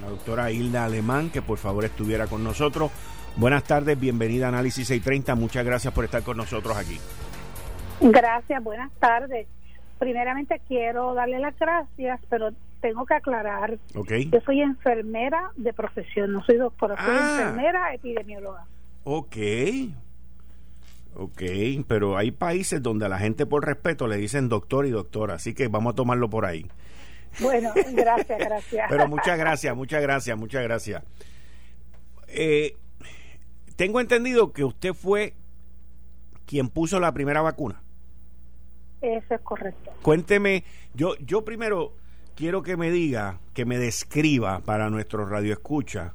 la doctora Hilda Alemán, que por favor estuviera con nosotros. Buenas tardes, bienvenida a Análisis 630. Muchas gracias por estar con nosotros aquí. Gracias, buenas tardes. Primeramente quiero darle las gracias, pero tengo que aclarar. Okay. Yo soy enfermera de profesión, no soy doctora, soy Ah. enfermera epidemióloga. Ok. Ok, pero hay países donde a la gente por respeto le dicen doctor y doctora, así que vamos a tomarlo por ahí. Bueno, gracias, gracias. Pero muchas gracias, muchas gracias, muchas gracias. Eh, tengo entendido que usted fue quien puso la primera vacuna. Eso es correcto. Cuénteme, yo, yo primero quiero que me diga, que me describa para nuestro radio escucha,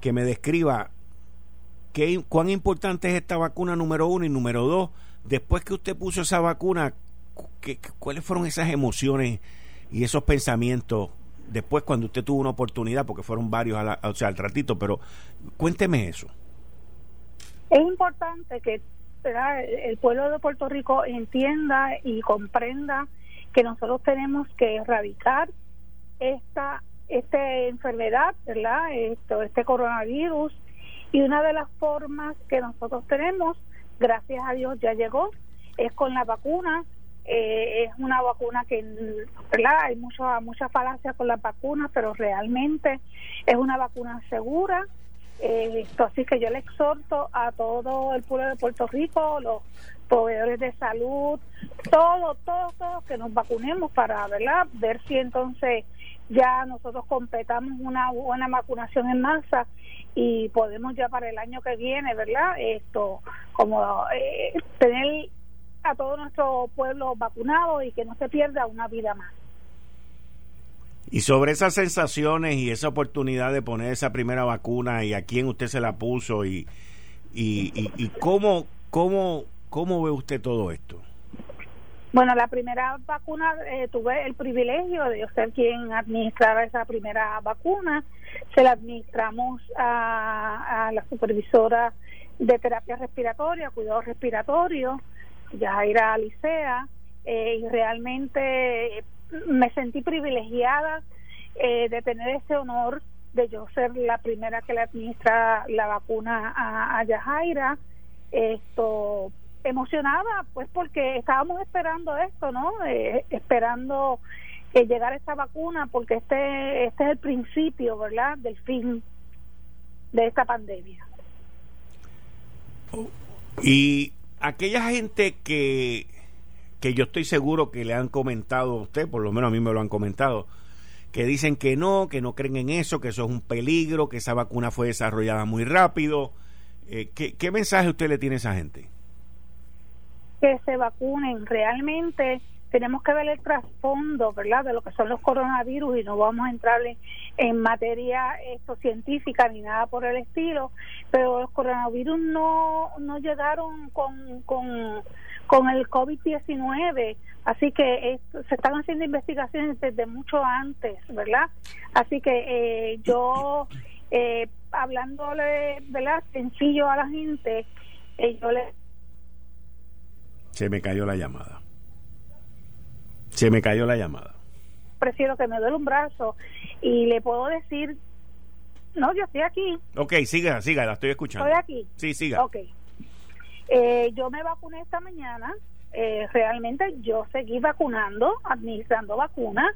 que me describa qué, cuán importante es esta vacuna número uno y número dos. Después que usted puso esa vacuna, cu- ¿qué- qué- ¿cuáles fueron esas emociones y esos pensamientos después cuando usted tuvo una oportunidad? Porque fueron varios, a la- o sea, al ratito, pero cuénteme eso. Es importante que el pueblo de Puerto Rico entienda y comprenda que nosotros tenemos que erradicar esta esta enfermedad. Esto, este coronavirus y una de las formas que nosotros tenemos, gracias a Dios ya llegó, es con la vacuna. Eh, es una vacuna que, ¿verdad? Hay mucha mucha falacia con las vacunas, pero realmente es una vacuna segura. Eh, así que yo le exhorto a todo el pueblo de Puerto Rico, los proveedores de salud, todos, todos, todos que nos vacunemos para ¿verdad? ver si entonces ya nosotros completamos una buena vacunación en masa y podemos ya para el año que viene, ¿verdad? Esto, como eh, tener a todo nuestro pueblo vacunado y que no se pierda una vida más. Y sobre esas sensaciones y esa oportunidad de poner esa primera vacuna y a quién usted se la puso y, y, y, y cómo, cómo, cómo ve usted todo esto. Bueno, la primera vacuna, eh, tuve el privilegio de ser quien administrara esa primera vacuna. Se la administramos a, a la supervisora de terapia respiratoria, cuidado respiratorio, Yajaira Alicea, eh, y realmente me sentí privilegiada eh, de tener ese honor de yo ser la primera que le administra la vacuna a, a Yajaira. Esto emocionada pues porque estábamos esperando esto no eh, esperando que llegara esta vacuna porque este este es el principio verdad del fin de esta pandemia. Y aquella gente que, que yo estoy seguro que le han comentado a usted, por lo menos a mí me lo han comentado, que dicen que no, que no creen en eso, que eso es un peligro, que esa vacuna fue desarrollada muy rápido. Eh, ¿qué, ¿Qué mensaje usted le tiene a esa gente? que se vacunen realmente tenemos que ver el trasfondo verdad de lo que son los coronavirus y no vamos a entrar en, en materia esto científica ni nada por el estilo pero los coronavirus no no llegaron con con con el COVID-19, así que se están haciendo investigaciones desde mucho antes, ¿verdad? Así que eh, yo, eh, hablándole, ¿verdad? Sencillo a la gente, eh, yo le Se me cayó la llamada. Se me cayó la llamada. Prefiero que me duele un brazo y le puedo decir, no, yo estoy aquí, Ok, siga, siga, la estoy escuchando. estoy aquí. Sí, siga. Ok. Eh, yo me vacuné esta mañana. Eh, realmente yo seguí vacunando, administrando vacunas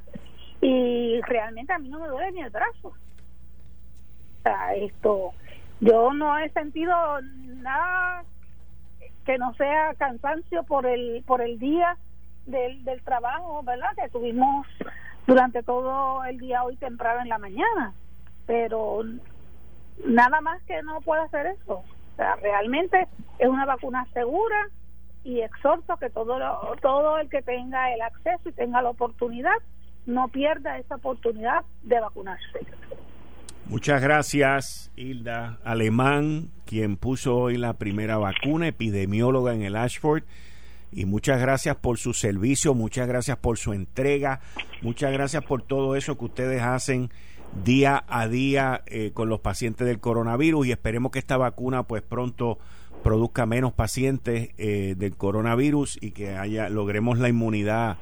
y realmente a mí no me duele ni el brazo. O sea, esto, yo no he sentido nada que no sea cansancio por el por el día del, del trabajo, ¿verdad? Que tuvimos durante todo el día hoy temprano en la mañana, pero nada más que no pueda hacer eso. O sea, realmente es una vacuna segura y exhorto que todo lo- todo el que tenga el acceso y tenga la oportunidad no pierda esa oportunidad de vacunarse. Muchas gracias, Hilda Alemán, quien puso hoy la primera vacuna, epidemióloga en el Ashford. Y muchas gracias por su servicio, muchas gracias por su entrega, muchas gracias por todo eso que ustedes hacen día a día eh, con los pacientes del coronavirus y esperemos que esta vacuna pues pronto produzca menos pacientes eh, del coronavirus y que haya logremos la inmunidad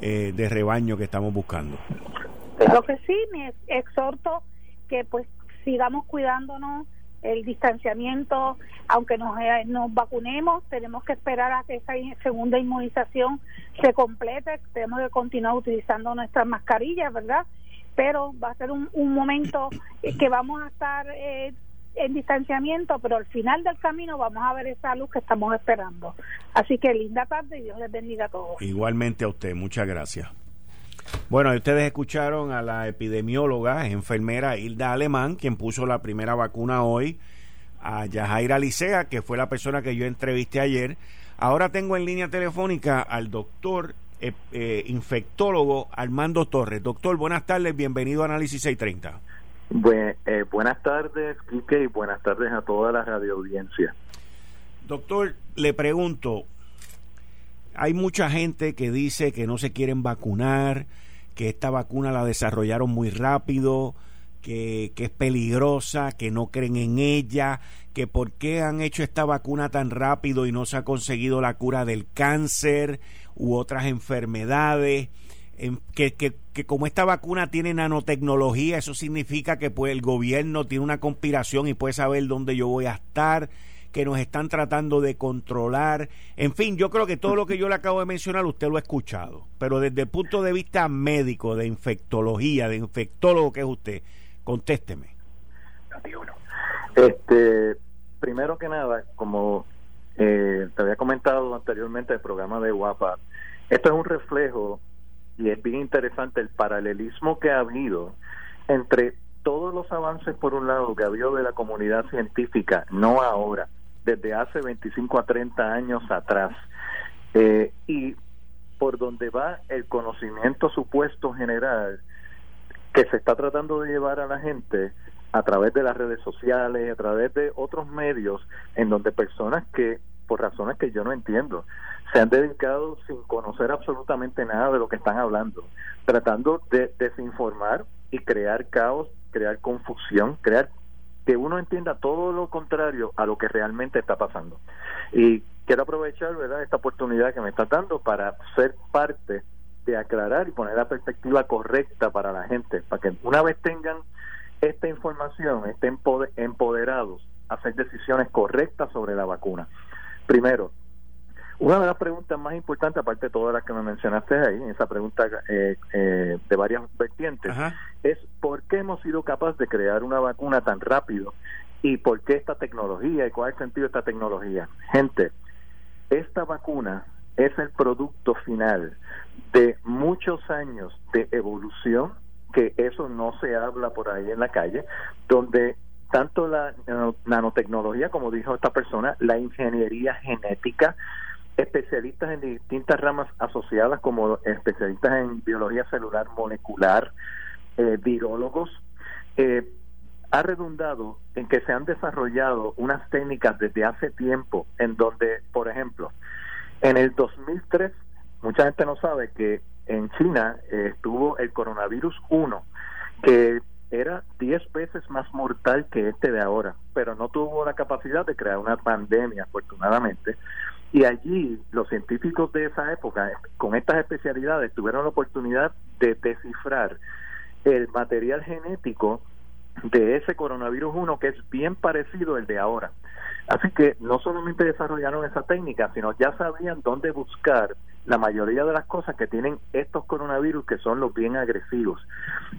eh, de rebaño que estamos buscando. Lo que sí, me exhorto que pues sigamos cuidándonos el distanciamiento, aunque nos, eh, nos vacunemos, tenemos que esperar a que esa segunda inmunización se complete, tenemos que continuar utilizando nuestras mascarillas, ¿verdad? Pero va a ser un, un momento que vamos a estar eh, en distanciamiento, pero al final del camino vamos a ver esa luz que estamos esperando. Así que linda tarde y Dios les bendiga a todos. Igualmente a usted, muchas gracias. Bueno, ustedes escucharon a la epidemióloga, enfermera Hilda Alemán, quien puso la primera vacuna hoy, a Yajaira Licea, que fue la persona que yo entrevisté ayer. Ahora tengo en línea telefónica al doctor eh, eh, infectólogo Armando Torres. Doctor, buenas tardes, bienvenido a Análisis 630. Eh, buenas tardes, Quique, y buenas tardes a toda la radioaudiencia. Doctor, le pregunto, hay mucha gente que dice que no se quieren vacunar, que esta vacuna la desarrollaron muy rápido, que, que, es peligrosa, que no creen en ella, que por qué han hecho esta vacuna tan rápido y no se ha conseguido la cura del cáncer u otras enfermedades. Que, que, que, como esta vacuna tiene nanotecnología, eso significa que pues el gobierno tiene una conspiración y puede saber dónde yo voy a estar, que nos están tratando de controlar. En fin, yo creo que todo lo que yo le acabo de mencionar usted lo ha escuchado, pero desde el punto de vista médico, de infectología, de infectólogo que es usted, contésteme. Este, primero que nada, como eh, te había comentado anteriormente el programa de Guapa, esto es un reflejo y es bien interesante el paralelismo que ha habido entre todos los avances, por un lado, que ha habido de la comunidad científica, no ahora, desde hace 25 a 30 años atrás, eh, y por donde va el conocimiento supuesto general que se está tratando de llevar a la gente a través de las redes sociales, a través de otros medios, en donde personas que, por razones que yo no entiendo, se han dedicado sin conocer absolutamente nada de lo que están hablando, tratando de desinformar y crear caos, crear confusión, crear que uno entienda todo lo contrario a lo que realmente está pasando. Y quiero aprovechar ¿verdad? esta oportunidad que me está dando para ser parte de aclarar y poner la perspectiva correcta para la gente, para que una vez tengan esta información, estén empoderados a hacer decisiones correctas sobre la vacuna. Primero, una de las preguntas más importantes, aparte de todas las que me mencionaste ahí, esa pregunta eh, eh, de varias vertientes, es por qué hemos sido capaces de crear una vacuna tan rápido y por qué esta tecnología y cuál es el sentido de esta tecnología. Gente, esta vacuna es el producto final de muchos años de evolución, que eso no se habla por ahí en la calle, donde tanto la nanotecnología, como dijo esta persona, la ingeniería genética, especialistas en distintas ramas asociadas como especialistas en biología celular molecular, eh, virólogos, eh, ha redundado en que se han desarrollado unas técnicas desde hace tiempo en donde, por ejemplo, en el 2003, mucha gente no sabe que en China eh, estuvo el coronavirus 1, que era 10 veces más mortal que este de ahora, pero no tuvo la capacidad de crear una pandemia, afortunadamente. Y allí los científicos de esa época, con estas especialidades, tuvieron la oportunidad de descifrar el material genético de ese coronavirus 1 que es bien parecido al de ahora. Así que no solamente desarrollaron esa técnica, sino ya sabían dónde buscar la mayoría de las cosas que tienen estos coronavirus que son los bien agresivos.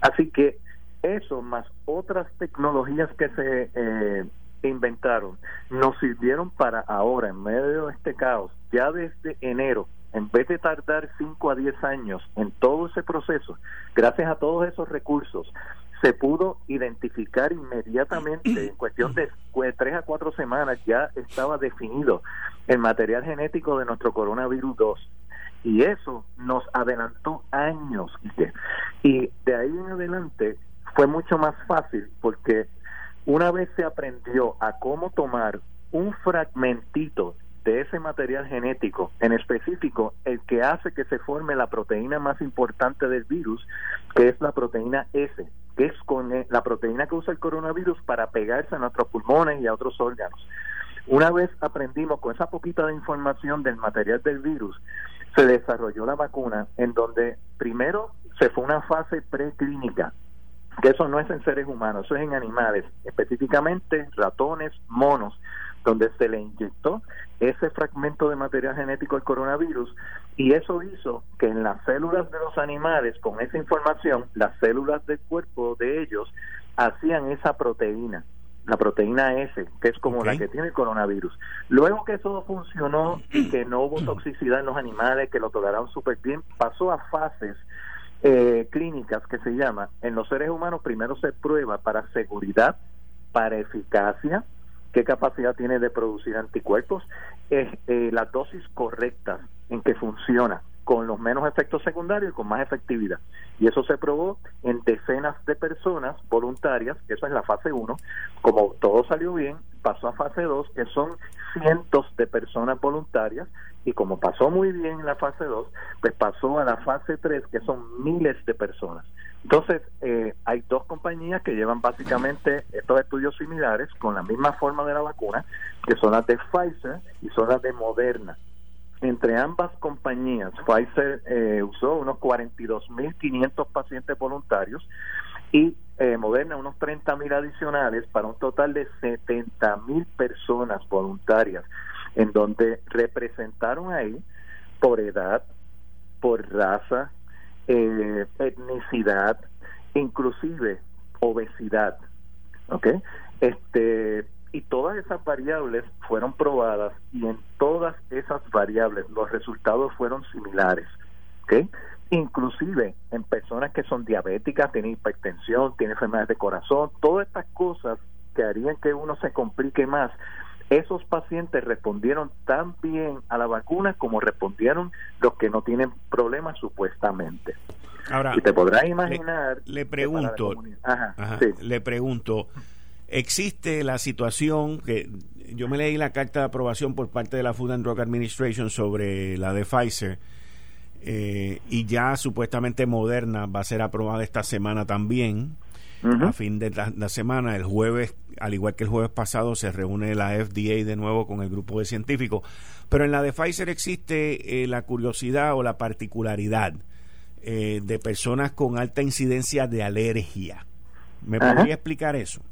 Así que eso más otras tecnologías que se eh, inventaron nos sirvieron para ahora, en medio de este caos, ya desde enero, en vez de tardar 5 a 10 años en todo ese proceso, gracias a todos esos recursos, se pudo identificar inmediatamente, en cuestión de 3 a 4 semanas, ya estaba definido el material genético de nuestro coronavirus 2. Y eso nos adelantó años. Y de ahí en adelante fue mucho más fácil porque una vez se aprendió a cómo tomar un fragmentito de ese material genético, en específico el que hace que se forme la proteína más importante del virus, que es la proteína S, que es con la proteína que usa el coronavirus para pegarse a nuestros pulmones y a otros órganos. Una vez aprendimos con esa poquita de información del material del virus, se desarrolló la vacuna en donde primero se fue una fase preclínica, que eso no es en seres humanos, eso es en animales, específicamente ratones, monos, donde se le inyectó ese fragmento de material genético al coronavirus y eso hizo que en las células de los animales, con esa información, las células del cuerpo de ellos hacían esa proteína, la proteína S, que es como la que tiene el coronavirus. Luego que eso funcionó y que no hubo toxicidad en los animales, que lo toleraron súper bien, pasó a fases eh, clínicas que se llama, en los seres humanos primero se prueba para seguridad, para eficacia, qué capacidad tiene de producir anticuerpos, es eh, las dosis correctas en que funciona con los menos efectos secundarios y con más efectividad. Y eso se probó en decenas de personas voluntarias, eso es la fase 1. Como todo salió bien, pasó a fase 2, que son cientos de personas voluntarias, y como pasó muy bien en la fase 2, pues pasó a la fase 3, que son miles de personas. Entonces, eh, hay dos compañías que llevan básicamente estos estudios similares con la misma forma de la vacuna, que son las de Pfizer y son las de Moderna entre ambas compañías, Pfizer eh, usó unos 42.500 pacientes voluntarios y eh, Moderna unos 30.000 adicionales para un total de 70.000 personas voluntarias, en donde representaron ahí por edad, por raza, eh, etnicidad, inclusive obesidad, ¿ok? Este, y todas esas variables fueron probadas y en todas esas variables los resultados fueron similares, ¿ok? Inclusive en personas que son diabéticas, tienen hipertensión, tienen enfermedades de corazón, todas estas cosas que harían que uno se complique más, esos pacientes respondieron tan bien a la vacuna como respondieron los que no tienen problemas supuestamente. Ahora, y te podrás imaginar. Le, pregunto, le pregunto, existe la situación que yo me leí la carta de aprobación por parte de la Food and Drug Administration sobre la de Pfizer eh, y ya supuestamente Moderna va a ser aprobada esta semana también. A fin de la, semana, el jueves, al igual que el jueves pasado, se reúne la FDA de nuevo con el grupo de científicos. Pero en la de Pfizer existe eh, la curiosidad o la particularidad eh, de personas con alta incidencia de alergia. ¿Me podría explicar eso?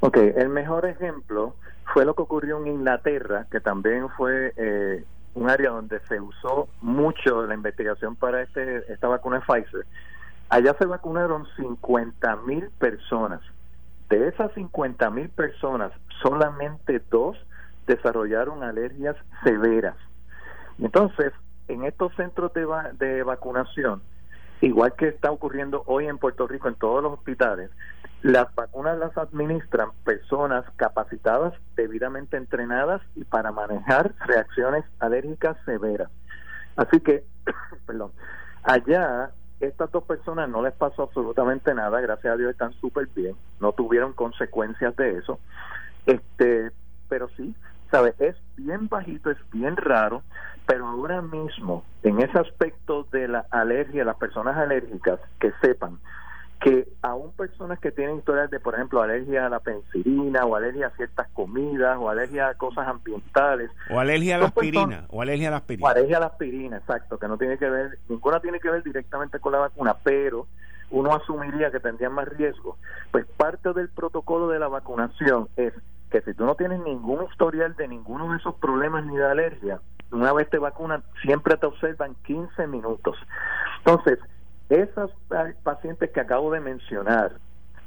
Ok, el mejor ejemplo fue lo que ocurrió en Inglaterra, que también fue eh, un área donde se usó mucho la investigación para este, esta vacuna Pfizer. Allá se vacunaron 50 mil personas. De esas 50 mil personas, solamente dos desarrollaron alergias severas. Entonces, en estos centros de, de vacunación, igual que está ocurriendo hoy en Puerto Rico en todos los hospitales, las vacunas las administran personas capacitadas, debidamente entrenadas y para manejar reacciones alérgicas severas. Así que, perdón, allá estas dos personas no les pasó absolutamente nada, gracias a Dios están súper bien, no tuvieron consecuencias de eso. Este, pero sí, ¿sabes? Es bien bajito, es bien raro, pero ahora mismo, en ese aspecto de la alergia, las personas alérgicas, que sepan que aún personas que tienen historias de, por ejemplo, alergia a la penicilina o alergia a ciertas comidas o alergia a cosas ambientales. O alergia a la aspirina. o alergia a la aspirina. O alergia a la aspirina, exacto, que no tiene que ver, ninguna tiene que ver directamente con la vacuna, pero uno asumiría que tendrían más riesgo. Pues parte del protocolo de la vacunación es que si tú no tienes ningún historial de ninguno de esos problemas ni de alergia, una vez te vacunan, siempre te observan 15 minutos. Entonces, esas pacientes que acabo de mencionar,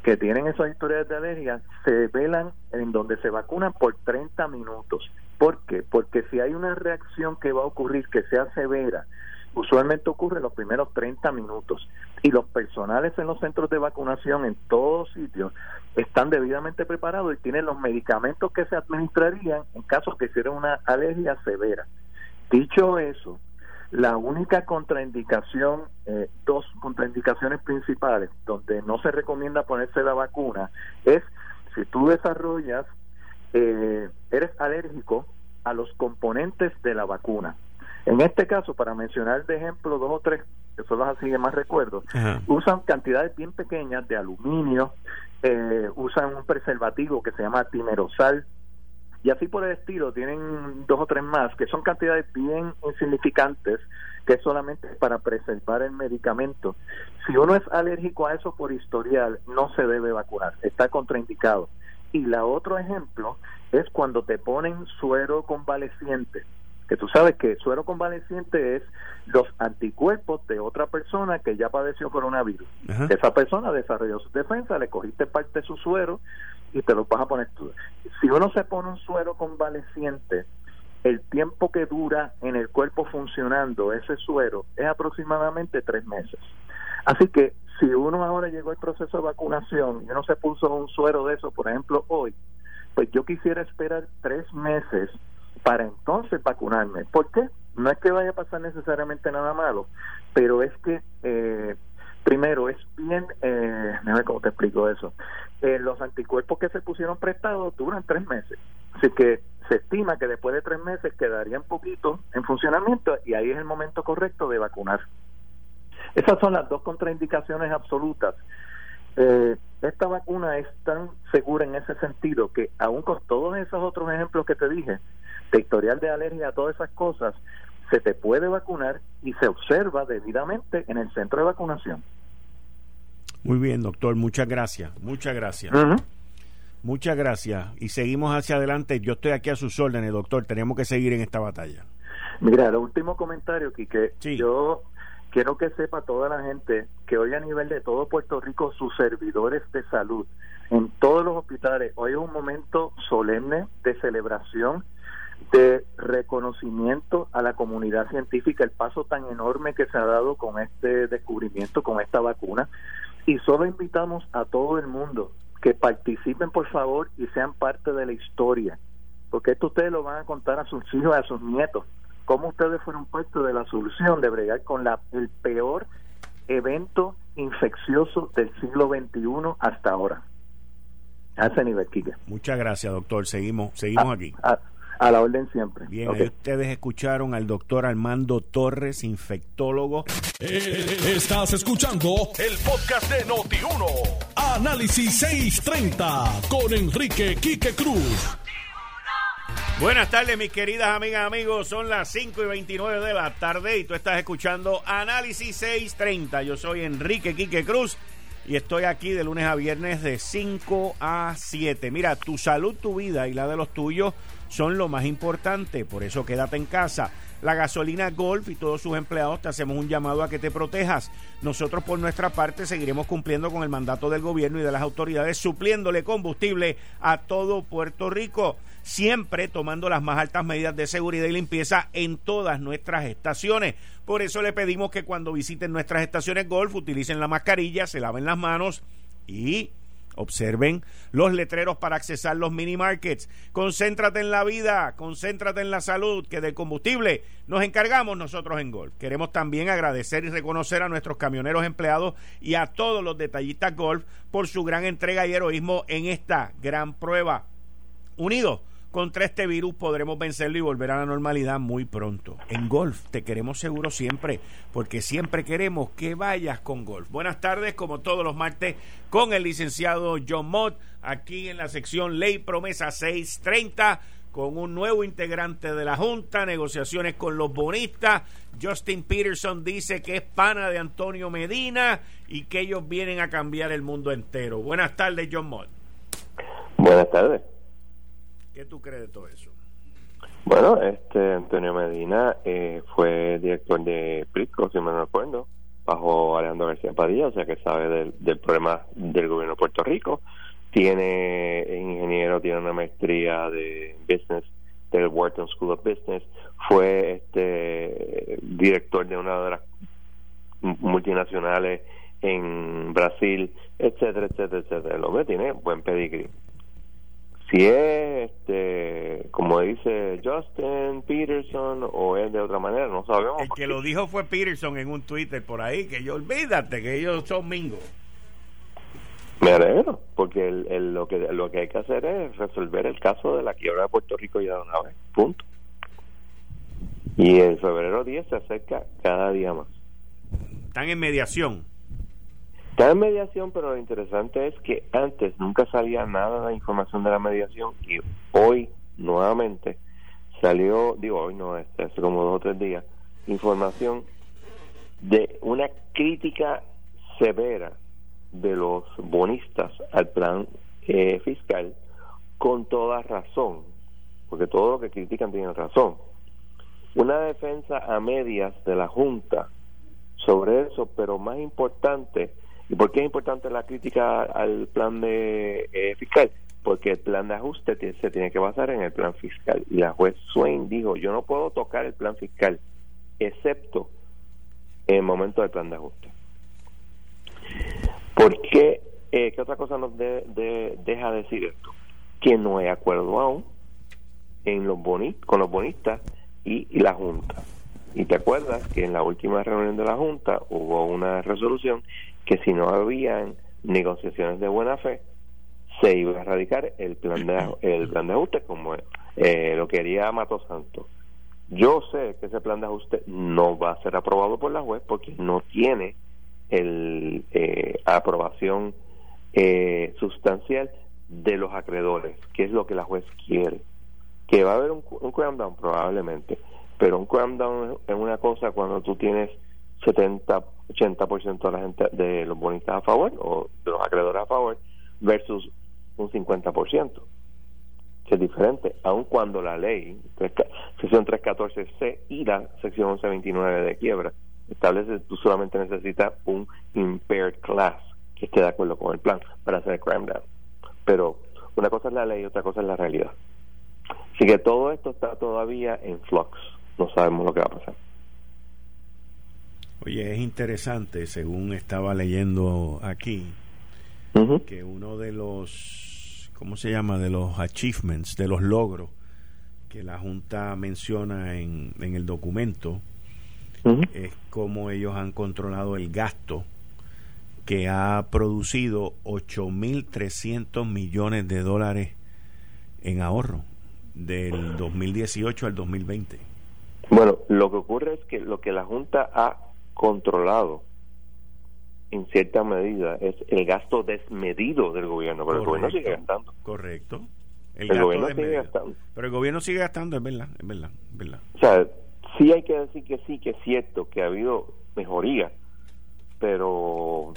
que tienen esas historias de alergia, se velan en donde se vacunan por 30 minutos. ¿Por qué? Porque si hay una reacción que va a ocurrir que sea severa, usualmente ocurre en los primeros 30 minutos. Y los personales en los centros de vacunación en todos sitios están debidamente preparados y tienen los medicamentos que se administrarían en caso que hiciera una alergia severa. Dicho eso, La única contraindicación, eh, dos contraindicaciones principales donde no se recomienda ponerse la vacuna es si tú desarrollas, eh, eres alérgico a los componentes de la vacuna. En este caso, para mencionar de ejemplo dos o tres, que son las así que más recuerdo, usan cantidades bien pequeñas de aluminio, eh, usan un preservativo que se llama timerosal, y así por el estilo, tienen dos o tres más, que son cantidades bien insignificantes, que es solamente para preservar el medicamento. Si uno es alérgico a eso por historial, no se debe vacunar, está contraindicado. Y la otro ejemplo es cuando te ponen suero convaleciente, que tú sabes que suero convaleciente es los anticuerpos de otra persona que ya padeció coronavirus. Esa persona desarrolló su defensa, le cogiste parte de su suero y te lo vas a poner tú. Si uno se pone un suero convaleciente, el tiempo que dura en el cuerpo funcionando ese suero es aproximadamente tres meses. Así que si uno ahora llegó al proceso de vacunación y uno se puso un suero de eso, por ejemplo, hoy, pues yo quisiera esperar tres meses para entonces vacunarme. ¿Por qué? No es que vaya a pasar necesariamente nada malo, pero es que, eh, primero, es bien, eh, ver cómo te explico eso, eh, los anticuerpos que se pusieron prestados duran tres meses, así que se estima que después de tres meses quedarían poquito en funcionamiento y ahí es el momento correcto de vacunar. Esas son las dos contraindicaciones absolutas. Eh, esta vacuna es tan segura en ese sentido que aún con todos esos otros ejemplos que te dije, de historial de alergia, todas esas cosas, se te puede vacunar y se observa debidamente en el centro de vacunación. Muy bien, doctor, muchas gracias, muchas gracias. Muchas gracias y seguimos hacia adelante. Yo estoy aquí a sus órdenes, doctor. Tenemos que seguir en esta batalla. Mira, el último comentario, Quique. Yo quiero que sepa toda la gente que hoy a nivel de todo Puerto Rico, sus servidores de salud en todos los hospitales, hoy es un momento solemne de celebración, de reconocimiento a la comunidad científica, el paso tan enorme que se ha dado con este descubrimiento, con esta vacuna. Y solo invitamos a todo el mundo que participen, por favor, y sean parte de la historia, porque esto ustedes lo van a contar a sus hijos, a sus nietos cómo ustedes fueron parte de la solución de bregar con la, el peor evento infeccioso del siglo XXI hasta ahora. A ese nivel, Kike. Muchas gracias, doctor. Seguimos, seguimos aquí. A, la orden siempre. Bien, ustedes escucharon al doctor Armando Torres, infectólogo. Eh, estás escuchando el podcast de Noti1. Análisis 630 con Enrique Quique Cruz. Buenas tardes, mis queridas amigas, amigos. Son las 5 y 29 de la tarde y tú estás escuchando Análisis 630. Yo soy Enrique Quique Cruz y estoy aquí de lunes a viernes de 5 a 7. Mira, tu salud, tu vida y la de los tuyos son lo más importante, por eso quédate en casa. La gasolina Golf y todos sus empleados te hacemos un llamado a que te protejas. Nosotros por nuestra parte seguiremos cumpliendo con el mandato del gobierno y de las autoridades, supliéndole combustible a todo Puerto Rico siempre tomando las más altas medidas de seguridad y limpieza en todas nuestras estaciones. Por eso le pedimos que cuando visiten nuestras estaciones golf utilicen la mascarilla, se laven las manos y observen los letreros para accesar los mini markets. Concéntrate en la vida, concéntrate en la salud, que del combustible nos encargamos nosotros en Golf. Queremos también agradecer y reconocer a nuestros camioneros empleados y a todos los detallistas Golf por su gran entrega y heroísmo en esta gran prueba. Unidos contra este virus podremos vencerlo y volver a la normalidad muy pronto. En Golf te queremos seguro siempre, porque siempre queremos que vayas con Golf. Buenas tardes, como todos los martes, con el licenciado John Mott, aquí en la sección Ley Promesa 630 con un nuevo integrante de la Junta, negociaciones con los bonistas. Justin Peterson dice que es pana de Antonio Medina y que ellos vienen a cambiar el mundo entero. Buenas tardes, John Mott. Buenas tardes. ¿Qué tú crees de todo eso? Bueno, este Antonio Medina eh, fue director de PRISCO, si me recuerdo, bajo Alejandro García Padilla, o sea que sabe del, problema del gobierno de Puerto Rico. Tiene ingeniero, tiene una maestría de business del Wharton School of Business. Fue este director de una de las multinacionales en Brasil, etcétera, etcétera, etcétera. El hombre tiene buen pedigrí. Si es, este, como dice Justin Peterson, o es de otra manera, no sabemos. El que lo dijo fue Peterson en un Twitter por ahí, que yo olvídate que ellos son mingos. Me alegro, porque el, lo que lo que hay que hacer es resolver el caso de la quiebra de Puerto Rico ya de una vez, punto. Y el febrero 10 se acerca cada día más. Están en mediación. Están en mediación, pero lo interesante es que antes nunca salía nada de la información de la mediación y hoy nuevamente salió, digo hoy no, este, hace como dos o tres días, información de una crítica severa de los bonistas al plan eh, fiscal con toda razón, porque todo lo que critican tienen razón. Una defensa a medias de la Junta sobre eso, pero más importante, ¿y por qué es importante la crítica al plan de eh, fiscal? Porque el plan de ajuste se tiene que basar en el plan fiscal. Y la juez Swain dijo, yo no puedo tocar el plan fiscal, excepto en el momento del plan de ajuste. ¿Por qué? Eh, ¿Qué otra cosa nos deja decir esto? Que no hay acuerdo aún en los con los bonistas y, la Junta. Y te acuerdas que en la última reunión de la Junta hubo una resolución que si no habían negociaciones de buena fe, se iba a erradicar el plan de, el plan de ajuste como eh, lo quería Mato Santo. Yo sé que ese plan de ajuste no va a ser aprobado por la juez porque no tiene el eh, aprobación eh, sustancial de los acreedores, que es lo que la juez quiere. Que va a haber un, un down probablemente, pero un cram down es una cosa cuando tú tienes 70, 80% de la gente de los bonistas a favor o de los acreedores a favor versus un 50%, que es diferente, aun cuando la ley, sección 314C y la sección 1129 de quiebra, establece tú solamente necesitas un impaired class que esté de acuerdo con el plan para hacer el crime down. Pero una cosa es la ley y otra cosa es la realidad. Así que todo esto está todavía en flux. No sabemos lo que va a pasar. Oye, es interesante, según estaba leyendo aquí, que uno de los, ¿cómo se llama? De los achievements, de los logros que la Junta menciona en, en el documento, es cómo ellos han controlado el gasto que ha producido 8.300 millones de dólares en ahorro del 2018 al 2020. Bueno, lo que ocurre es que lo que la Junta ha controlado en cierta medida es el gasto desmedido del gobierno, pero el gobierno sigue gastando. Correcto. El, gobierno sigue gastando. Pero el gobierno sigue gastando, es verdad, es verdad, es verdad. O sea, sí hay que decir que sí, que es cierto que ha habido mejoría, pero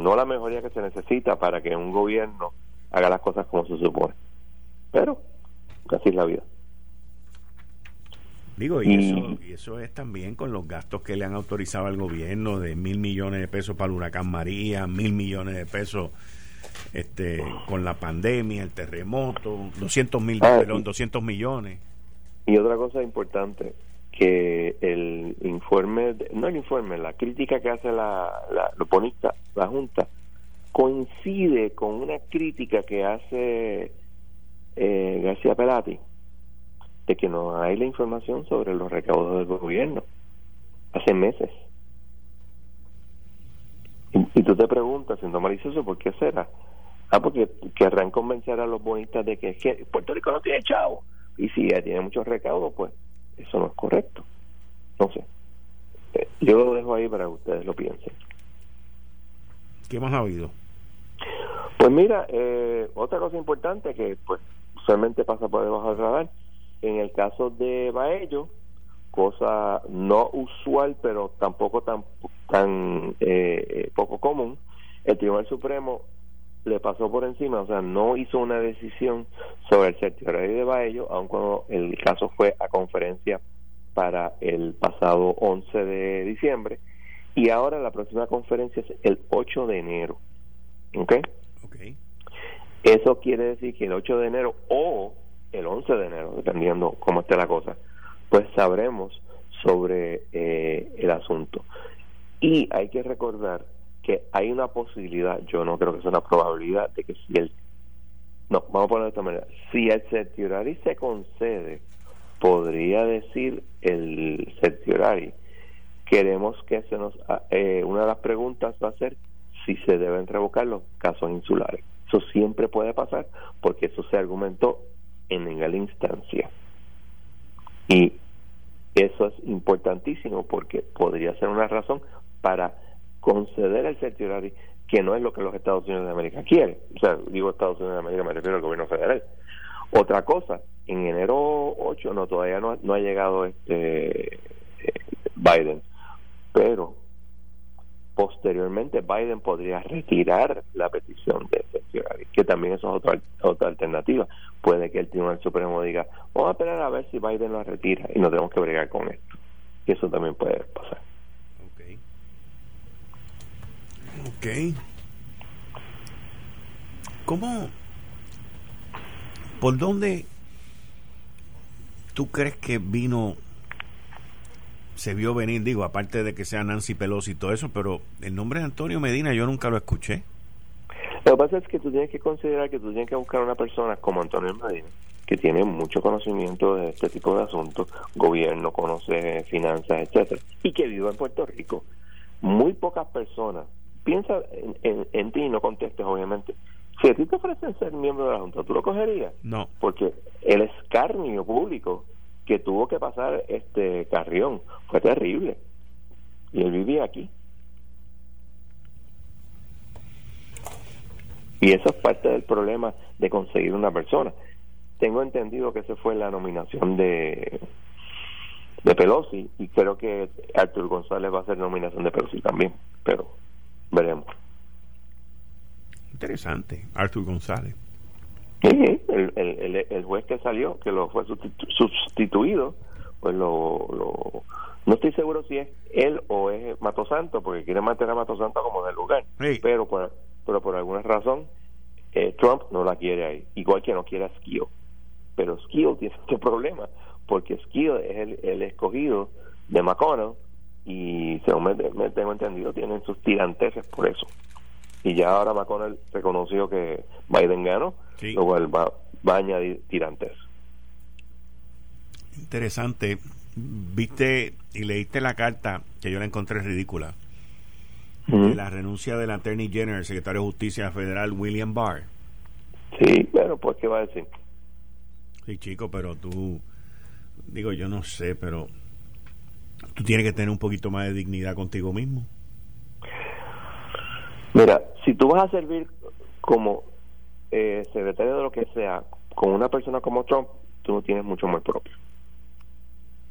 no la mejoría que se necesita para que un gobierno haga las cosas como se supone. Pero así es la vida. Digo, y, eso, y eso es también con los gastos que le han autorizado al gobierno de mil millones de pesos para el huracán María, mil millones de pesos este con la pandemia, el terremoto, 200 mil, ah, perdón, 200 millones. Y otra cosa importante, que el informe, no el informe, la crítica que hace la, la, la Junta, coincide con una crítica que hace eh, García Pelati de que no hay la información sobre los recaudos del gobierno hace meses. Y, tú te preguntas, siendo malicioso, ¿por qué será? Ah, porque querrán convencer a los bonistas de que, que Puerto Rico no tiene chavo. Y si ya tiene muchos recaudos, pues eso no es correcto. No sé. Eh, yo lo dejo ahí para que ustedes lo piensen. ¿Qué más ha habido? Pues mira, eh, otra cosa importante que pues usualmente pasa por debajo del radar, en el caso de Baello, cosa no usual pero tampoco tan tan eh, poco común, el Tribunal Supremo le pasó por encima, o sea, no hizo una decisión sobre el certiorari de Baello, aun cuando el caso fue a conferencia para el pasado 11 de diciembre, y ahora la próxima conferencia es el 8 de enero. ¿Ok? okay. Eso quiere decir que el 8 de enero o el 11 de enero, dependiendo cómo esté la cosa, pues sabremos sobre eh, el asunto. Y hay que recordar que hay una posibilidad, yo no creo que sea una probabilidad, de que si el no, vamos a ponerlo de esta manera. Si el certiorari se concede, podría decir el certiorari, queremos que se nos, ah, eh, una de las preguntas va a ser si se deben revocar los casos insulares. Eso siempre puede pasar porque eso se argumentó en la instancia. Y eso es importantísimo porque podría ser una razón para conceder el certiorari que no es lo que los Estados Unidos de América quieren. O sea, digo Estados Unidos de América, me refiero al gobierno federal. Otra cosa, en enero 8 no todavía no, no ha llegado este eh, Biden, pero posteriormente Biden podría retirar la petición de certiorari, que también eso es otra, otra alternativa. Puede que el Tribunal Supremo diga, vamos a esperar a ver si Biden lo retira y no tenemos que bregar con esto. Y eso también puede pasar. Ok. ¿Cómo? ¿Por dónde tú crees que vino, se vio venir, digo, aparte de que sea Nancy Pelosi y todo eso, pero el nombre de Antonio Medina yo nunca lo escuché? Lo que pasa es que tú tienes que considerar que tú tienes que buscar una persona como Antonio Medina, que tiene mucho conocimiento de este tipo de asuntos, gobierno, conoce finanzas, etcétera, y que vive en Puerto Rico. Muy pocas personas piensa en, en, ti y no contestes, obviamente. Si a ti te ofrecen ser miembro de la Junta, ¿tú lo cogerías? No. Porque el escarnio público que tuvo que pasar este Carrión fue terrible. Y él vivía aquí. Y eso es parte del problema de conseguir una persona. Tengo entendido que esa fue la nominación de de Pelosi y creo que Artur González va a ser nominación de Pelosi también, pero veremos. Interesante, Arthur González. El, el, el, juez que salió, que lo fue sustituido, pues lo, lo, no estoy seguro si es él o es Mato Santo, porque quiere mantener a Mato Santo como del lugar, pero por, pero por alguna razón eh, Trump no la quiere ahí, igual que no quiere a Skio, pero Skio tiene este problema, porque Skio es el, el escogido de McConnell y según me, tengo entendido tienen sus tiranteses por eso y ya ahora McConnell reconoció que Biden ganó lo cual va, va a añadir tirantes interesante viste y leíste la carta que yo la encontré ridícula de la renuncia del Attorney General, secretario de Justicia Federal William Barr. Sí, bueno, pues qué va a decir. Sí, chico, pero tú, digo, yo no sé, pero tú tienes que tener un poquito más de dignidad contigo mismo. Mira, si tú vas a servir como eh, secretario de lo que sea con una persona como Trump, tú no tienes mucho amor propio.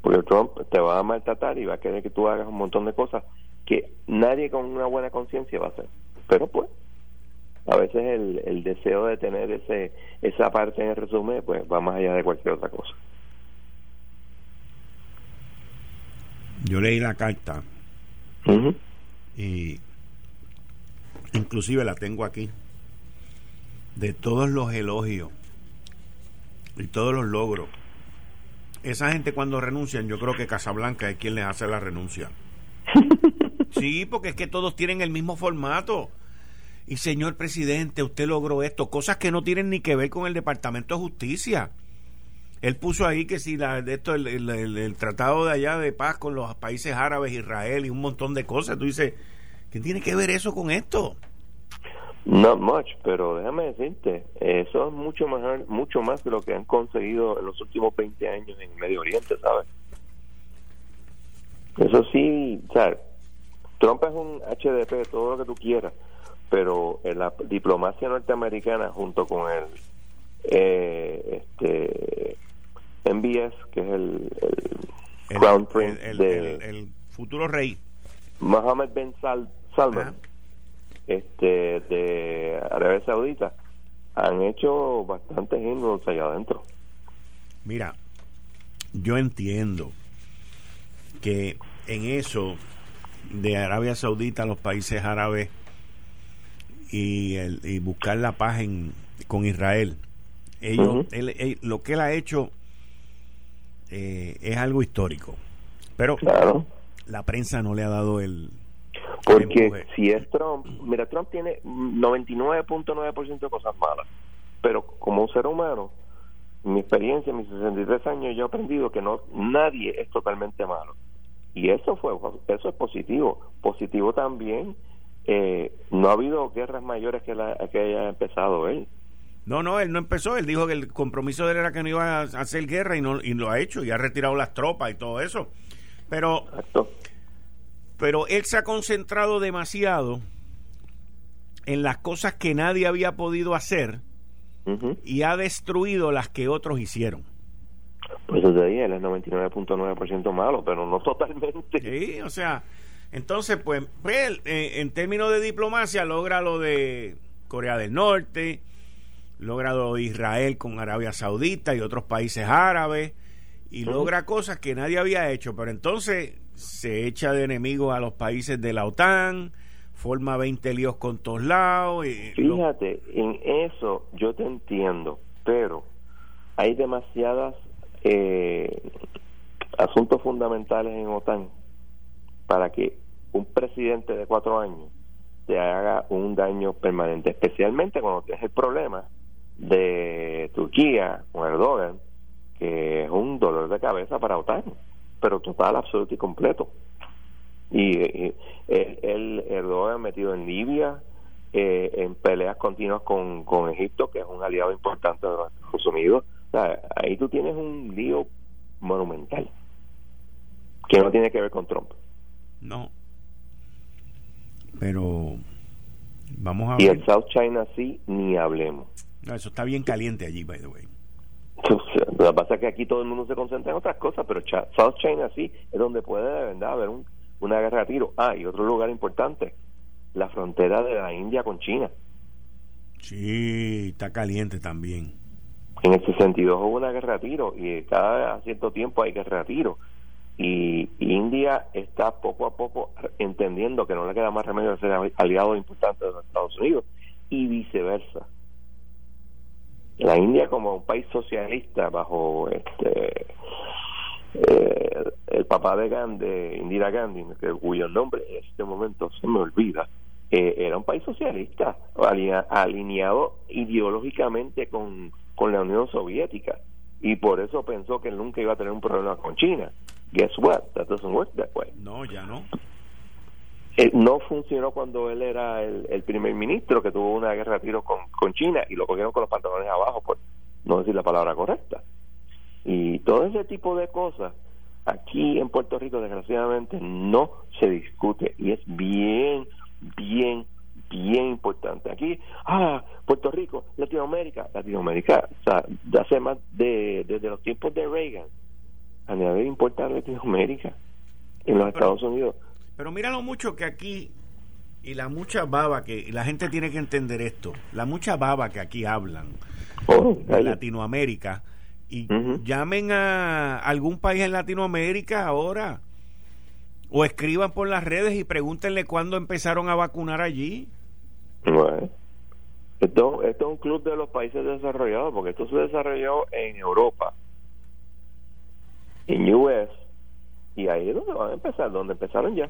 Porque Trump te va a maltratar y va a querer que tú hagas un montón de cosas que nadie con una buena conciencia va a hacer. Pero pues, a veces el, el deseo de tener ese esa parte en el resumen, pues va más allá de cualquier otra cosa. yo leí la carta y inclusive la tengo aquí de todos los elogios y todos los logros. Esa gente cuando renuncian yo creo que Casablanca es quien les hace la renuncia. Sí porque es que todos tienen el mismo formato. Y señor presidente usted logró esto. Cosas que no tienen ni que ver con el departamento de justicia. Él puso ahí que si la, de esto, el, el, tratado de allá de paz con los países árabes, Israel y un montón de cosas. Tú dices, ¿qué tiene que ver eso con esto? Not much, pero déjame decirte, eso es mucho más, mucho más de lo que han conseguido en los últimos 20 años en Medio Oriente, ¿sabes? Eso sí, o Trump es un HDP, todo lo que tú quieras, pero en la diplomacia norteamericana junto con el eh, este MBS, que es el, el, Crown Prince el, futuro rey. Mohammed bin Salman, este de Arabia Saudita, han hecho bastantes himnos allá adentro. Mira, yo entiendo que en eso de Arabia Saudita, los países árabes y, el, y buscar la paz en, con Israel, ellos, lo que él ha hecho eh, es algo histórico. Pero la prensa no le ha dado el... Porque si es Trump, mira, Trump tiene 99.9% de cosas malas. pero como un ser humano, mi experiencia, mis 63 años, yo he aprendido que no nadie es totalmente malo. Y eso fue eso es positivo. Positivo también, eh, no ha habido guerras mayores que, la, que haya empezado él. No, no, él no empezó. Él dijo que el compromiso de él era que no iba a hacer guerra y, no, y lo ha hecho y ha retirado las tropas y todo eso. Pero, pero él se ha concentrado demasiado en las cosas que nadie había podido hacer y ha destruido las que otros hicieron. Pues eso ahí él es 99.9% malo, pero no totalmente. Sí, o sea, entonces, pues, pues eh, en términos de diplomacia logra lo de Corea del Norte, logra lo de Israel con Arabia Saudita y otros países árabes, y logra cosas que nadie había hecho, pero entonces se echa de enemigo a los países de la OTAN, forma 20 líos con todos lados. Fíjate, en eso yo te entiendo, pero hay demasiadas eh, asuntos fundamentales en OTAN para que un presidente de cuatro años te haga un daño permanente, especialmente cuando tienes el problema de Turquía con Erdogan, que es un dolor de cabeza para OTAN, pero total, absoluto y completo. Y, el Erdogan metido en Libia, eh, en peleas continuas con, con Egipto, que es un aliado importante de los Estados Unidos. ahí tú tienes un lío monumental que no tiene que ver con Trump. No. Pero vamos a y el South China Sea ni hablemos. eso está bien caliente allí, by the way. Lo que pasa es que aquí todo el mundo se concentra en otras cosas, pero South China Sea es donde puede de verdad haber un, una guerra de tiro. Ah, y otro lugar importante, la frontera de la India con China. Sí, está caliente también. En el 62 hubo una guerra de tiro y cada cierto tiempo hay guerra de tiro. Y India está poco a poco entendiendo que no le queda más remedio de ser aliado importante de los Estados Unidos y viceversa. La India como un país socialista bajo este eh, el papá de Gandhi, Indira Gandhi, cuyo nombre en este momento se me olvida, eh, era un país socialista, alineado ideológicamente con, con la Unión Soviética, y por eso pensó que nunca iba a tener un problema con China. Guess what? That doesn't work that way. No, ya no. Eh, no funcionó cuando él era el, primer ministro, que tuvo una guerra de tiros con, con China y lo cogieron con los pantalones abajo, por no decir la palabra correcta. Y todo ese tipo de cosas aquí en Puerto Rico desgraciadamente no se discute y es bien, bien, bien importante. Aquí, ah, Puerto Rico, Latinoamérica, Latinoamérica, o sea, hace más de, desde los tiempos de Reagan, a nadie importa Latinoamérica en los Estados Unidos. Pero mira lo mucho que aquí y la mucha baba que la gente tiene que entender esto, la mucha baba que aquí hablan oh, de Latinoamérica y llamen a algún país en Latinoamérica ahora o escriban por las redes y pregúntenle cuándo empezaron a vacunar allí. Bueno, esto, esto es un club de los países desarrollados porque esto se desarrolló en Europa, en US ahí donde van a empezar, donde empezaron ya.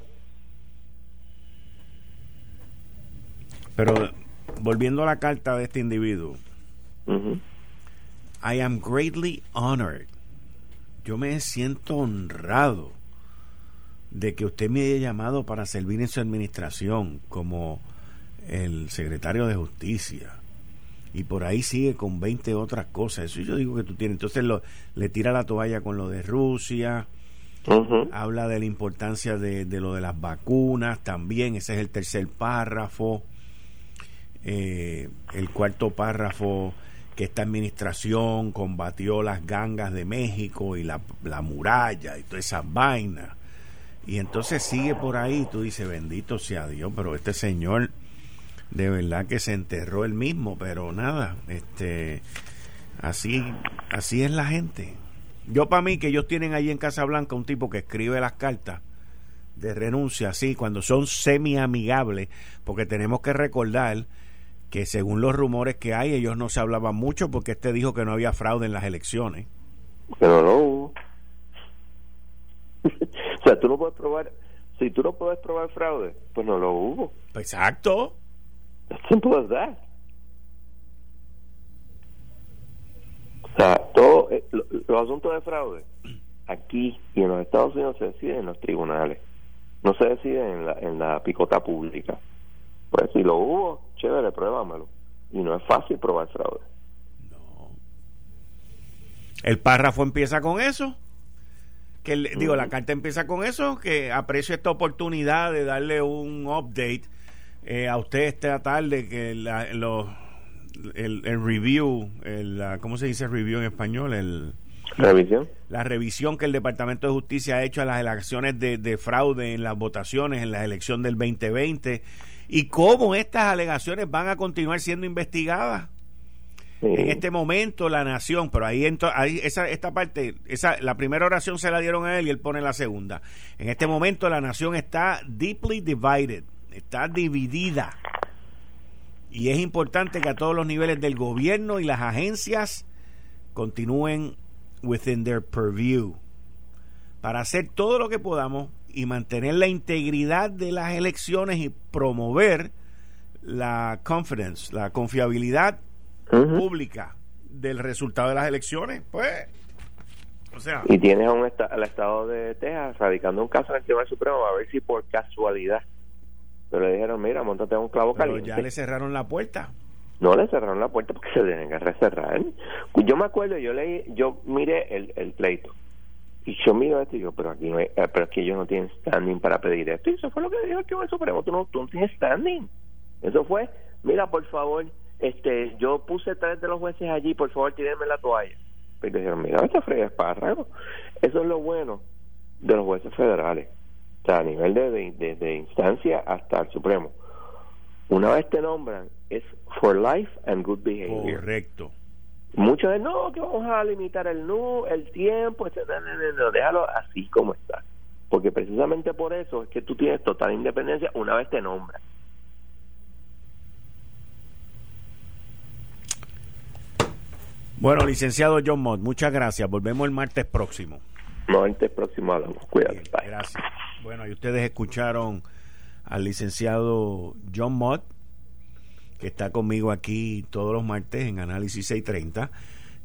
Pero volviendo a la carta de este individuo, I am greatly honored. Yo me siento honrado de que usted me haya llamado para servir en su administración como el secretario de justicia. Y por ahí sigue con 20 otras cosas. Eso yo digo que tú tienes. Entonces lo, le tira la toalla con lo de Rusia. Habla de la importancia de, lo de las vacunas también. Ese es el tercer párrafo. Eh, el cuarto párrafo que esta administración combatió las gangas de México y la, muralla y todas esas vainas. Y entonces sigue por ahí, tú dices, bendito sea Dios, pero este señor de verdad que se enterró él mismo, pero nada, este así así es la gente. Yo para mí que ellos tienen ahí en Casa Blanca un tipo que escribe las cartas de renuncia así cuando son semi amigables, porque tenemos que recordar que según los rumores que hay, ellos no se hablaban mucho porque este dijo que no había fraude en las elecciones. Pero no hubo. o sea, tú no puedes probar, si tú no puedes probar fraude, pues no lo hubo. Exacto. Simple as that. Los asuntos de fraude, aquí y en los Estados Unidos se deciden en los tribunales, no se deciden en la, en la picota pública. Pues si lo hubo, chévere, pruébamelo. Y no es fácil probar fraude. No. El párrafo empieza con eso. Que digo, la carta empieza con eso, que aprecio esta oportunidad de darle un update eh, a usted esta tarde, que la, los el, review, el, ¿cómo se dice review en español? El, ¿Revisión? La revisión que el Departamento de Justicia ha hecho a las elecciones de, fraude en las votaciones en la elección del 2020 y cómo estas alegaciones van a continuar siendo investigadas. En este momento la nación, pero ahí, ahí esa, esta parte, esa, la primera oración se la dieron a él y él pone la segunda. En este momento la nación está deeply divided, está dividida y es importante que a todos los niveles del gobierno y las agencias continúen within their purview para hacer todo lo que podamos y mantener la integridad de las elecciones y promover la confidence, la confiabilidad pública del resultado de las elecciones, pues. O sea, y tienes a un al estado de Texas radicando un caso en el Tribunal Supremo a ver si por casualidad. Pero le dijeron, mira, montate un clavo Pero ya le cerraron la puerta. No le cerraron la puerta porque se tienen que recerrar. Yo me acuerdo, yo leí, yo miré el, el pleito. Y yo miro esto y digo, pero aquí no hay, eh, pero aquí ellos no tienen standing para pedir esto. Y eso fue lo que dijo el Tribunal Supremo. Tú no, tú no tienes standing. Eso fue, mira, por favor, este yo puse tres de los jueces allí, por favor, tírenme la toalla. Pero dijeron, mira, esta frega es para Eso es lo bueno de los jueces federales o sea, a nivel de, de, instancia hasta el Supremo. Una vez te nombran, es for life and good behavior. Correcto. Muchos dicen, no, que vamos a limitar el nu, el tiempo, etc. No, déjalo así como está. Porque precisamente por eso es que tú tienes total independencia una vez te nombran. Bueno, licenciado John Mott, muchas gracias. Volvemos el martes próximo. Martes próximo hablamos. Cuídate. Gracias. Bueno, y ustedes escucharon al licenciado John Mott, que está conmigo aquí todos los martes en Análisis 630.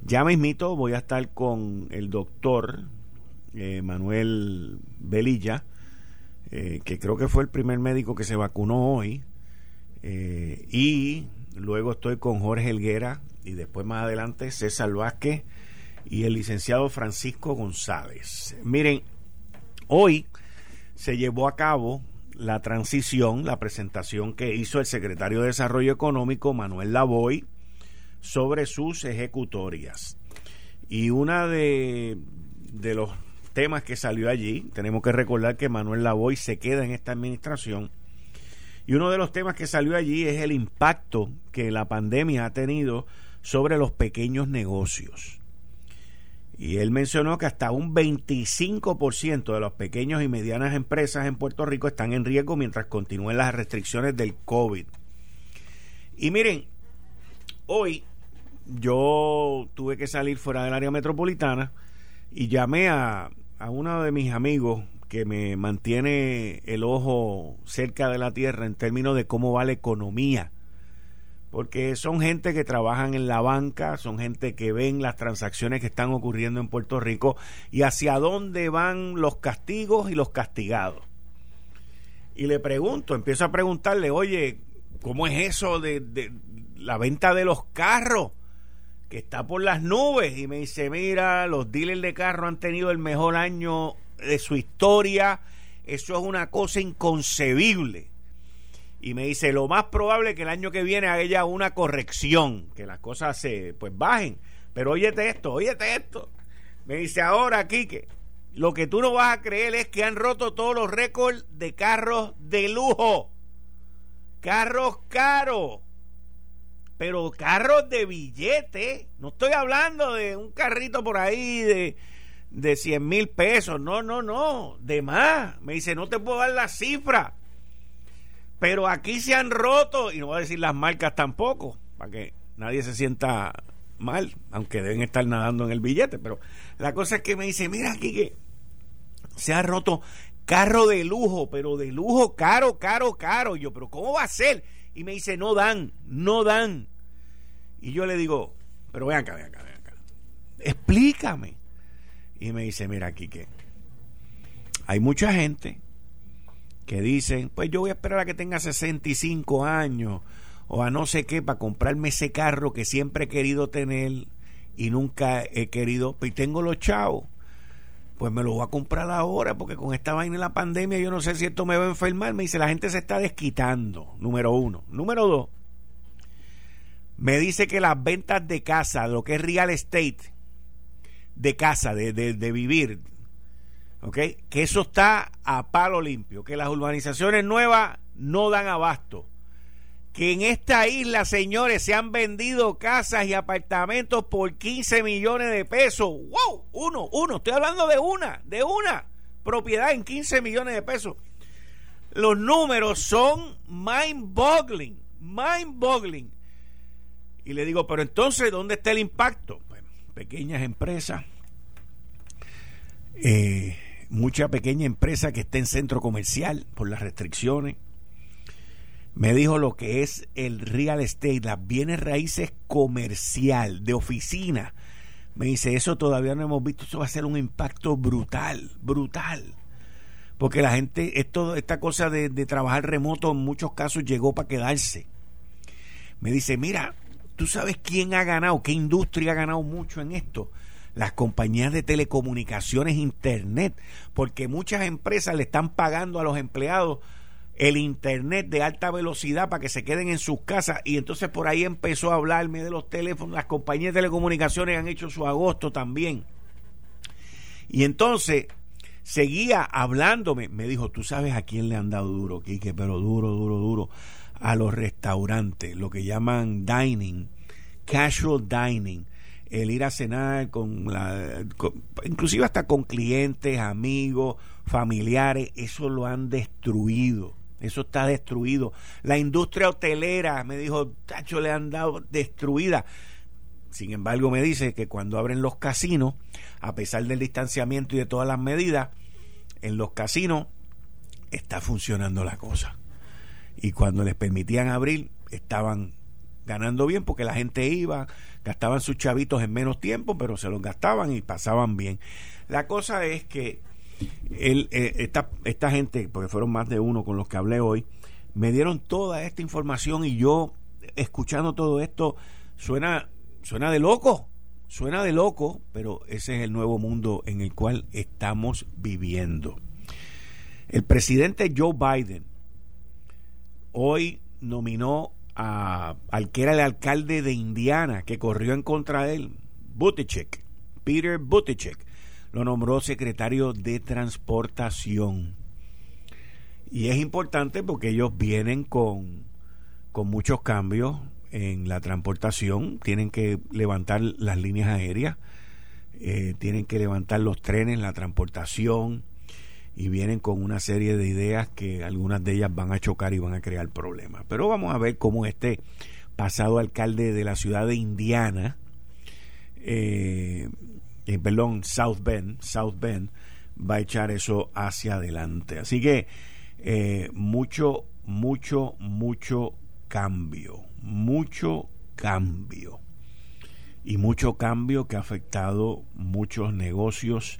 Ya mismito voy a estar con el doctor eh, Manuel Velilla, eh, que creo que fue el primer médico que se vacunó hoy. Eh, y luego estoy con Jorge Helguera y después más adelante César Vázquez y el licenciado Francisco González. Miren, hoy se llevó a cabo la transición, la presentación que hizo el secretario de Desarrollo Económico, Manuel Lavoy, sobre sus ejecutorias. Y una de, de los temas que salió allí, tenemos que recordar que Manuel Lavoy se queda en esta administración, y uno de los temas que salió allí es el impacto que la pandemia ha tenido sobre los pequeños negocios. Y él mencionó que hasta un 25% de las pequeñas y medianas empresas en Puerto Rico están en riesgo mientras continúen las restricciones del COVID. Y miren, hoy yo tuve que salir fuera del área metropolitana y llamé a, a uno de mis amigos que me mantiene el ojo cerca de la tierra en términos de cómo va la economía porque son gente que trabajan en la banca, son gente que ven las transacciones que están ocurriendo en Puerto Rico y hacia dónde van los castigos y los castigados. Y le pregunto, empiezo a preguntarle, oye, ¿cómo es eso de, la venta de los carros? Que está por las nubes. Y me dice, mira, los dealers de carros han tenido el mejor año de su historia. Eso es una cosa inconcebible y me dice, lo más probable que el año que viene haya una corrección, que las cosas se pues bajen. Pero óyete esto, óyete esto. Me dice, ahora, Quique, lo que tú no vas a creer es que han roto todos los récords de carros de lujo. Carros caros. Pero carros de billete. No estoy hablando de un carrito por ahí de, de 100 mil pesos. No, no, no. De más. Me dice, no te puedo dar la cifra pero aquí se han roto, y no voy a decir las marcas tampoco, para que nadie se sienta mal, aunque deben estar nadando en el billete. Pero la cosa es que me dice, mira aquí que se ha roto carro de lujo, pero de lujo caro, caro, caro. Y yo, pero ¿cómo va a ser? Y me dice, no dan, no dan. Y yo le digo, pero ven acá, ven acá, ven acá. Explícame. y me dice, mira, Quique, hay mucha gente que dicen, pues yo voy a esperar a que tenga 65 años o a no sé qué para comprarme ese carro que siempre he querido tener y nunca he querido, y tengo los chavos, pues me lo voy a comprar ahora porque con esta vaina de la pandemia yo no sé si esto me va a enfermar. Me dice, la gente se está desquitando, número uno. Número dos, me dice que las ventas de casa, lo que es real estate, de casa, de, de, vivir, ¿ok? Que eso está a palo limpio, que las urbanizaciones nuevas no dan abasto. Que en esta isla, señores, se han vendido casas y apartamentos por 15 millones de pesos. ¡Wow! Uno, uno, estoy hablando de una, de una propiedad en 15 millones de pesos. Los números son mind-boggling, mind-boggling. Y le digo, pero entonces, ¿dónde está el impacto? pequeñas empresas, eh, mucha pequeña empresa que está en centro comercial por las restricciones. Me dijo lo que es el real estate, las bienes raíces comercial, de oficina. Me dice, eso todavía no hemos visto, eso va a ser un impacto brutal, brutal. Porque la gente, esto, esta cosa de, de trabajar remoto en muchos casos llegó para quedarse. Me dice, mira, ¿Tú sabes quién ha ganado? ¿Qué industria ha ganado mucho en esto? Las compañías de telecomunicaciones, Internet, porque muchas empresas le están pagando a los empleados el Internet de alta velocidad para que se queden en sus casas y entonces por ahí empezó a hablarme de los teléfonos, las compañías de telecomunicaciones han hecho su agosto también. Y entonces seguía hablándome, me dijo, tú sabes a quién le han dado duro, Quique, pero duro, duro, duro a los restaurantes, lo que llaman dining, casual dining, el ir a cenar con la, inclusive hasta con clientes, amigos, familiares, eso lo han destruido. Eso está destruido. La industria hotelera, me dijo, Tacho, le han dado destruida. Sin embargo, me dice que cuando abren los casinos, a pesar del distanciamiento y de todas las medidas, en los casinos está funcionando la cosa y cuando les permitían abrir estaban ganando bien porque la gente iba, gastaban sus chavitos en menos tiempo, pero se los gastaban y pasaban bien. La cosa es que él, eh, esta, esta gente, porque fueron más de uno con los que hablé hoy, me dieron toda esta información y yo, escuchando todo esto, suena, suena de loco, suena de loco, pero ese es el nuevo mundo en el cual estamos viviendo. El presidente Joe Biden hoy nominó a, al que era el alcalde de Indiana, que corrió en contra de él, Buttigieg, Peter Buttigieg, lo nombró secretario de transportación. Y es importante porque ellos vienen con, con muchos cambios en la transportación, tienen que levantar las líneas aéreas, eh, tienen que levantar los trenes, la transportación, y vienen con una serie de ideas que algunas de ellas van a chocar y van a crear problemas. Pero vamos a ver cómo este pasado alcalde de la ciudad de Indiana, eh, eh, perdón, South Bend, South Bend, va a echar eso hacia adelante. Así que eh, mucho, mucho, mucho cambio, mucho cambio. Y mucho cambio que ha afectado muchos negocios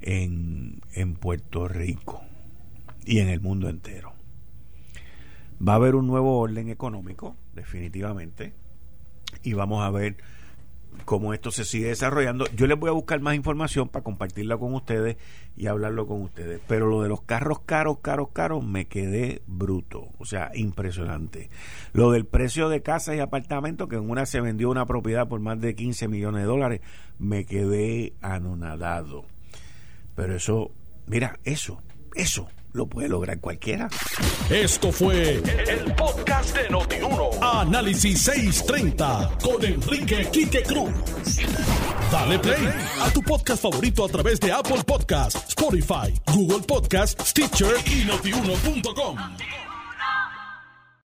en, en Puerto Rico y en el mundo entero. Va a haber un nuevo orden económico, definitivamente, y vamos a ver cómo esto se sigue desarrollando. Yo les voy a buscar más información para compartirla con ustedes y hablarlo con ustedes. Pero lo de los carros caros, caros, caros, me quedé bruto. O sea, impresionante. Lo del precio de casas y apartamentos, que en una se vendió una propiedad por más de 15 millones de dólares, me quedé anonadado. Pero eso, mira, eso, eso lo puede lograr cualquiera. Esto fue el, podcast de Notiuno. Análisis 630 con Enrique Quique Cruz. Dale play a tu podcast favorito a través de Apple Podcasts, Spotify, Google Podcasts, Stitcher y notiuno.com.